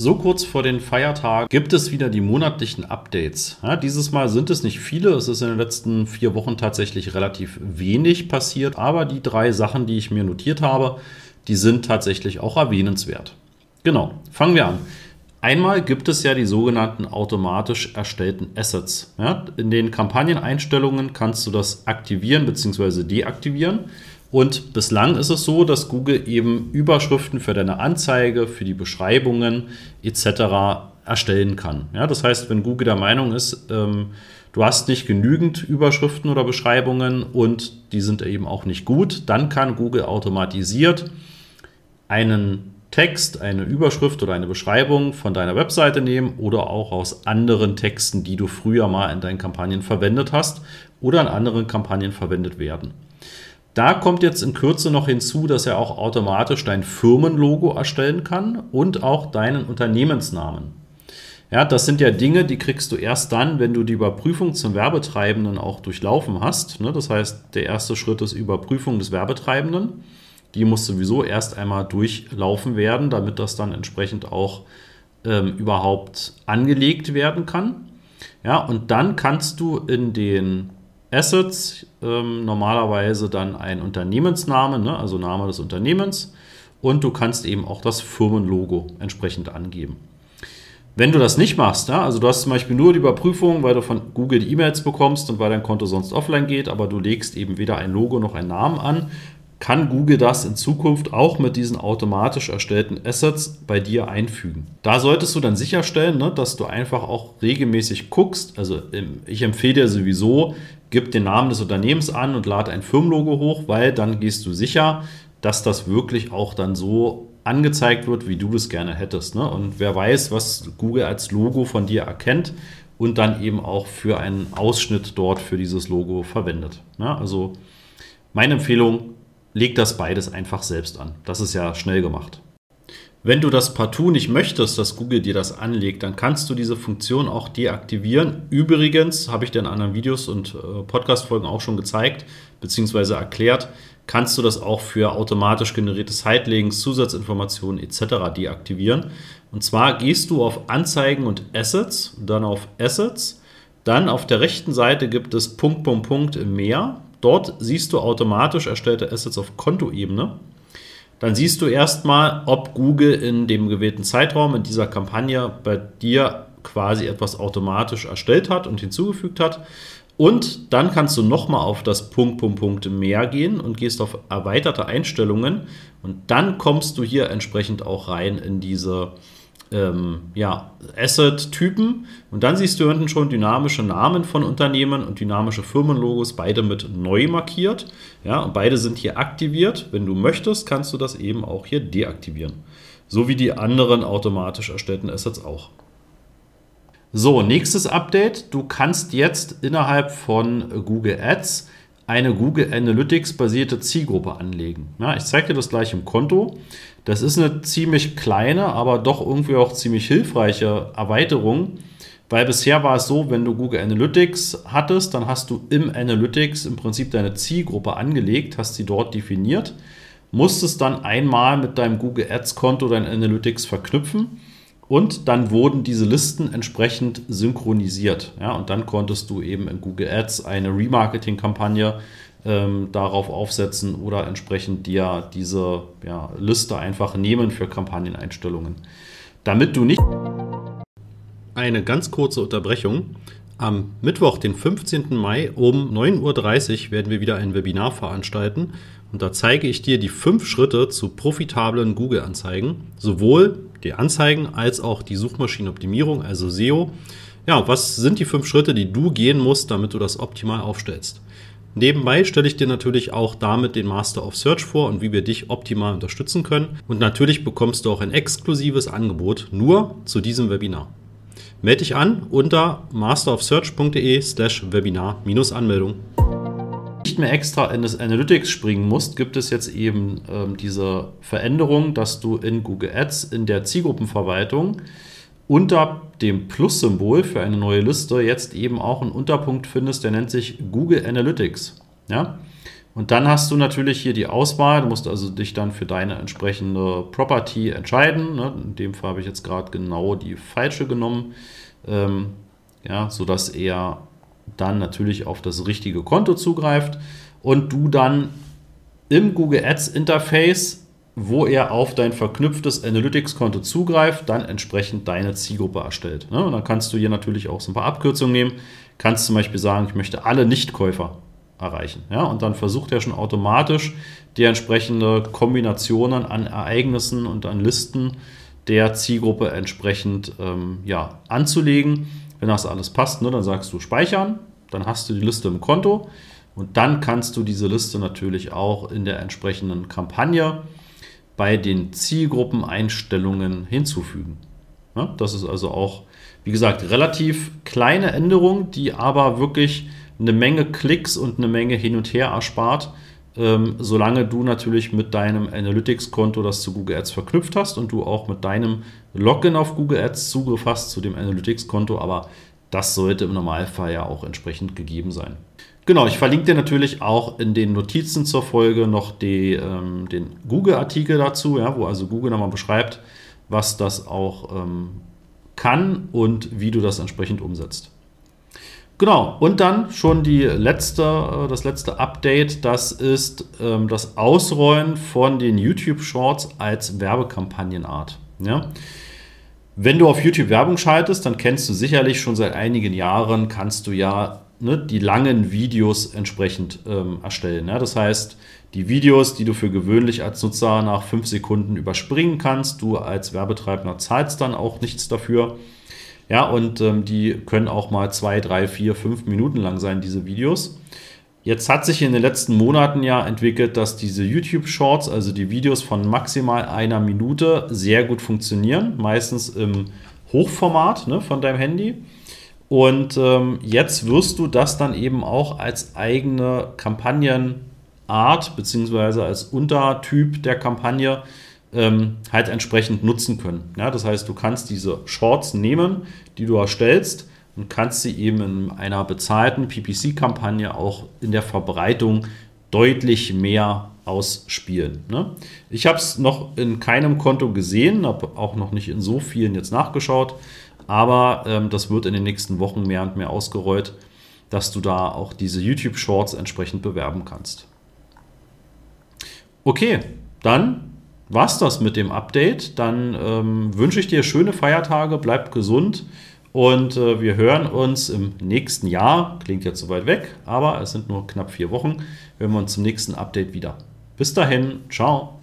So kurz vor den Feiertagen gibt es wieder die monatlichen Updates. Ja, dieses Mal sind es nicht viele, es ist in den letzten vier Wochen tatsächlich relativ wenig passiert, aber die drei Sachen, die ich mir notiert habe, die sind tatsächlich auch erwähnenswert. Genau, fangen wir an. Einmal gibt es ja die sogenannten automatisch erstellten Assets. Ja, in den Kampagneneinstellungen kannst du das aktivieren bzw. deaktivieren. Und bislang ist es so, dass Google eben Überschriften für deine Anzeige, für die Beschreibungen etc. erstellen kann. Ja, das heißt, wenn Google der Meinung ist, ähm, du hast nicht genügend Überschriften oder Beschreibungen und die sind eben auch nicht gut, dann kann Google automatisiert einen Text, eine Überschrift oder eine Beschreibung von deiner Webseite nehmen oder auch aus anderen Texten, die du früher mal in deinen Kampagnen verwendet hast oder in anderen Kampagnen verwendet werden. Da kommt jetzt in Kürze noch hinzu, dass er auch automatisch dein Firmenlogo erstellen kann und auch deinen Unternehmensnamen. Ja, das sind ja Dinge, die kriegst du erst dann, wenn du die Überprüfung zum Werbetreibenden auch durchlaufen hast. Ne? Das heißt, der erste Schritt ist Überprüfung des Werbetreibenden. Die muss sowieso erst einmal durchlaufen werden, damit das dann entsprechend auch ähm, überhaupt angelegt werden kann. Ja, und dann kannst du in den Assets ähm, normalerweise dann ein Unternehmensname, ne, also Name des Unternehmens, und du kannst eben auch das Firmenlogo entsprechend angeben. Wenn du das nicht machst, ja, also du hast zum Beispiel nur die Überprüfung, weil du von Google die E-Mails bekommst und weil dein Konto sonst offline geht, aber du legst eben weder ein Logo noch einen Namen an, kann Google das in Zukunft auch mit diesen automatisch erstellten Assets bei dir einfügen. Da solltest du dann sicherstellen, ne, dass du einfach auch regelmäßig guckst. Also ich empfehle dir sowieso, gib den Namen des Unternehmens an und lade ein Firmenlogo hoch, weil dann gehst du sicher, dass das wirklich auch dann so angezeigt wird, wie du das gerne hättest. Ne? Und wer weiß, was Google als Logo von dir erkennt und dann eben auch für einen Ausschnitt dort für dieses Logo verwendet. Ne? Also meine Empfehlung, leg das beides einfach selbst an. Das ist ja schnell gemacht. Wenn du das partout nicht möchtest, dass Google dir das anlegt, dann kannst du diese Funktion auch deaktivieren. Übrigens habe ich dir in anderen Videos und äh, Podcast-Folgen auch schon gezeigt bzw. erklärt, kannst du das auch für automatisch generierte Sitelinks, Zusatzinformationen etc. deaktivieren. Und zwar gehst du auf Anzeigen und Assets, dann auf Assets, dann auf der rechten Seite gibt es Punkt, Punkt, Punkt mehr. Dort siehst du automatisch erstellte Assets auf Kontoebene. Dann siehst du erstmal, ob Google in dem gewählten Zeitraum in dieser Kampagne bei dir quasi etwas automatisch erstellt hat und hinzugefügt hat. Und dann kannst du nochmal auf das Punkt, Punkt, Punkt mehr gehen und gehst auf erweiterte Einstellungen. Und dann kommst du hier entsprechend auch rein in diese ähm, ja, Asset-Typen. Und dann siehst du unten schon dynamische Namen von Unternehmen und dynamische Firmenlogos, beide mit neu markiert. Ja, und beide sind hier aktiviert. Wenn du möchtest, kannst du das eben auch hier deaktivieren. So wie die anderen automatisch erstellten Assets auch. So, nächstes Update. Du kannst jetzt innerhalb von Google Ads eine Google Analytics basierte Zielgruppe anlegen. Ja, ich zeige dir das gleich im Konto. Das ist eine ziemlich kleine, aber doch irgendwie auch ziemlich hilfreiche Erweiterung, weil bisher war es so, wenn du Google Analytics hattest, dann hast du im Analytics im Prinzip deine Zielgruppe angelegt, hast sie dort definiert, musstest dann einmal mit deinem Google Ads Konto dein Analytics verknüpfen und dann wurden diese Listen entsprechend synchronisiert. Ja, und dann konntest du eben in Google Ads eine Remarketing-Kampagne ähm, darauf aufsetzen oder entsprechend dir diese ja, Liste einfach nehmen für Kampagneneinstellungen. Damit du nicht. Eine ganz kurze Unterbrechung. Am Mittwoch, den 15. Mai um 9.30 Uhr werden wir wieder ein Webinar veranstalten und da zeige ich dir die fünf Schritte zu profitablen Google-Anzeigen, sowohl die Anzeigen als auch die Suchmaschinenoptimierung, also SEO. Ja, was sind die fünf Schritte, die du gehen musst, damit du das optimal aufstellst? Nebenbei stelle ich dir natürlich auch damit den Master of Search vor und wie wir dich optimal unterstützen können. Und natürlich bekommst du auch ein exklusives Angebot nur zu diesem Webinar. Melde dich an unter masterofsearch.de slash Webinar-Anmeldung. Mehr extra in das Analytics springen musst, gibt es jetzt eben ähm, diese Veränderung, dass du in Google Ads in der Zielgruppenverwaltung unter dem Plus-Symbol für eine neue Liste jetzt eben auch einen Unterpunkt findest, der nennt sich Google Analytics. Ja? Und dann hast du natürlich hier die Auswahl. Du musst also dich dann für deine entsprechende Property entscheiden. Ne? In dem Fall habe ich jetzt gerade genau die falsche genommen, ähm, ja, sodass er dann natürlich auf das richtige Konto zugreift und du dann im Google Ads Interface, wo er auf dein verknüpftes Analytics-Konto zugreift, dann entsprechend deine Zielgruppe erstellt. Ne? Und dann kannst du hier natürlich auch so ein paar Abkürzungen nehmen. Kannst zum Beispiel sagen, ich möchte alle Nichtkäufer erreichen. Ja? Und dann versucht er schon automatisch die entsprechende Kombinationen an Ereignissen und an Listen der Zielgruppe entsprechend ähm, ja, anzulegen. Wenn das alles passt, ne, dann sagst du speichern, dann hast du die Liste im Konto und dann kannst du diese Liste natürlich auch in der entsprechenden Kampagne bei den Zielgruppeneinstellungen hinzufügen. Ja, das ist also auch, wie gesagt, relativ kleine Änderung, die aber wirklich eine Menge Klicks und eine Menge hin und her erspart, ähm, solange du natürlich mit deinem Analytics-Konto das zu Google Ads verknüpft hast und du auch mit deinem Login auf Google Ads Zugriff hast zu dem Analytics-Konto, aber das sollte im Normalfall ja auch entsprechend gegeben sein. Genau, ich verlinke dir natürlich auch in den Notizen zur Folge noch die, ähm, den Google-Artikel dazu, ja, wo also Google nochmal beschreibt, was das auch ähm, kann und wie du das entsprechend umsetzt. Genau, und dann schon die letzte, äh, das letzte Update, das ist ähm, das Ausrollen von den YouTube Shorts als Werbekampagnenart. Ja? Wenn du auf YouTube Werbung schaltest, dann kennst du sicherlich schon seit einigen Jahren, kannst du ja ne, die langen Videos entsprechend ähm, erstellen. Ja? Das heißt, die Videos, die du für gewöhnlich als Nutzer nach fünf Sekunden überspringen kannst, du als Werbetreibender zahlst dann auch nichts dafür. Ja, und ähm, die können auch mal zwei, drei, vier, fünf Minuten lang sein, diese Videos. Jetzt hat sich in den letzten Monaten ja entwickelt, dass diese YouTube Shorts, also die Videos von maximal einer Minute, sehr gut funktionieren. Meistens im Hochformat ne, von deinem Handy. Und ähm, jetzt wirst du das dann eben auch als eigene Kampagnenart beziehungsweise als Untertyp der Kampagne ähm, halt entsprechend nutzen können. Ja, das heißt, du kannst diese Shorts nehmen, die du erstellst und kannst sie eben in einer bezahlten PPC-Kampagne auch in der Verbreitung deutlich mehr ausspielen. Ne? Ich habe es noch in keinem Konto gesehen, habe auch noch nicht in so vielen jetzt nachgeschaut, aber ähm, das wird in den nächsten Wochen mehr und mehr ausgerollt, dass du da auch diese YouTube Shorts entsprechend bewerben kannst. Okay, dann war's das mit dem Update. Dann ähm, wünsche ich dir schöne Feiertage, bleib gesund und äh, wir hören uns im nächsten Jahr. Klingt jetzt so weit weg, aber es sind nur knapp vier Wochen. Hören wir uns zum nächsten Update wieder. Bis dahin, ciao.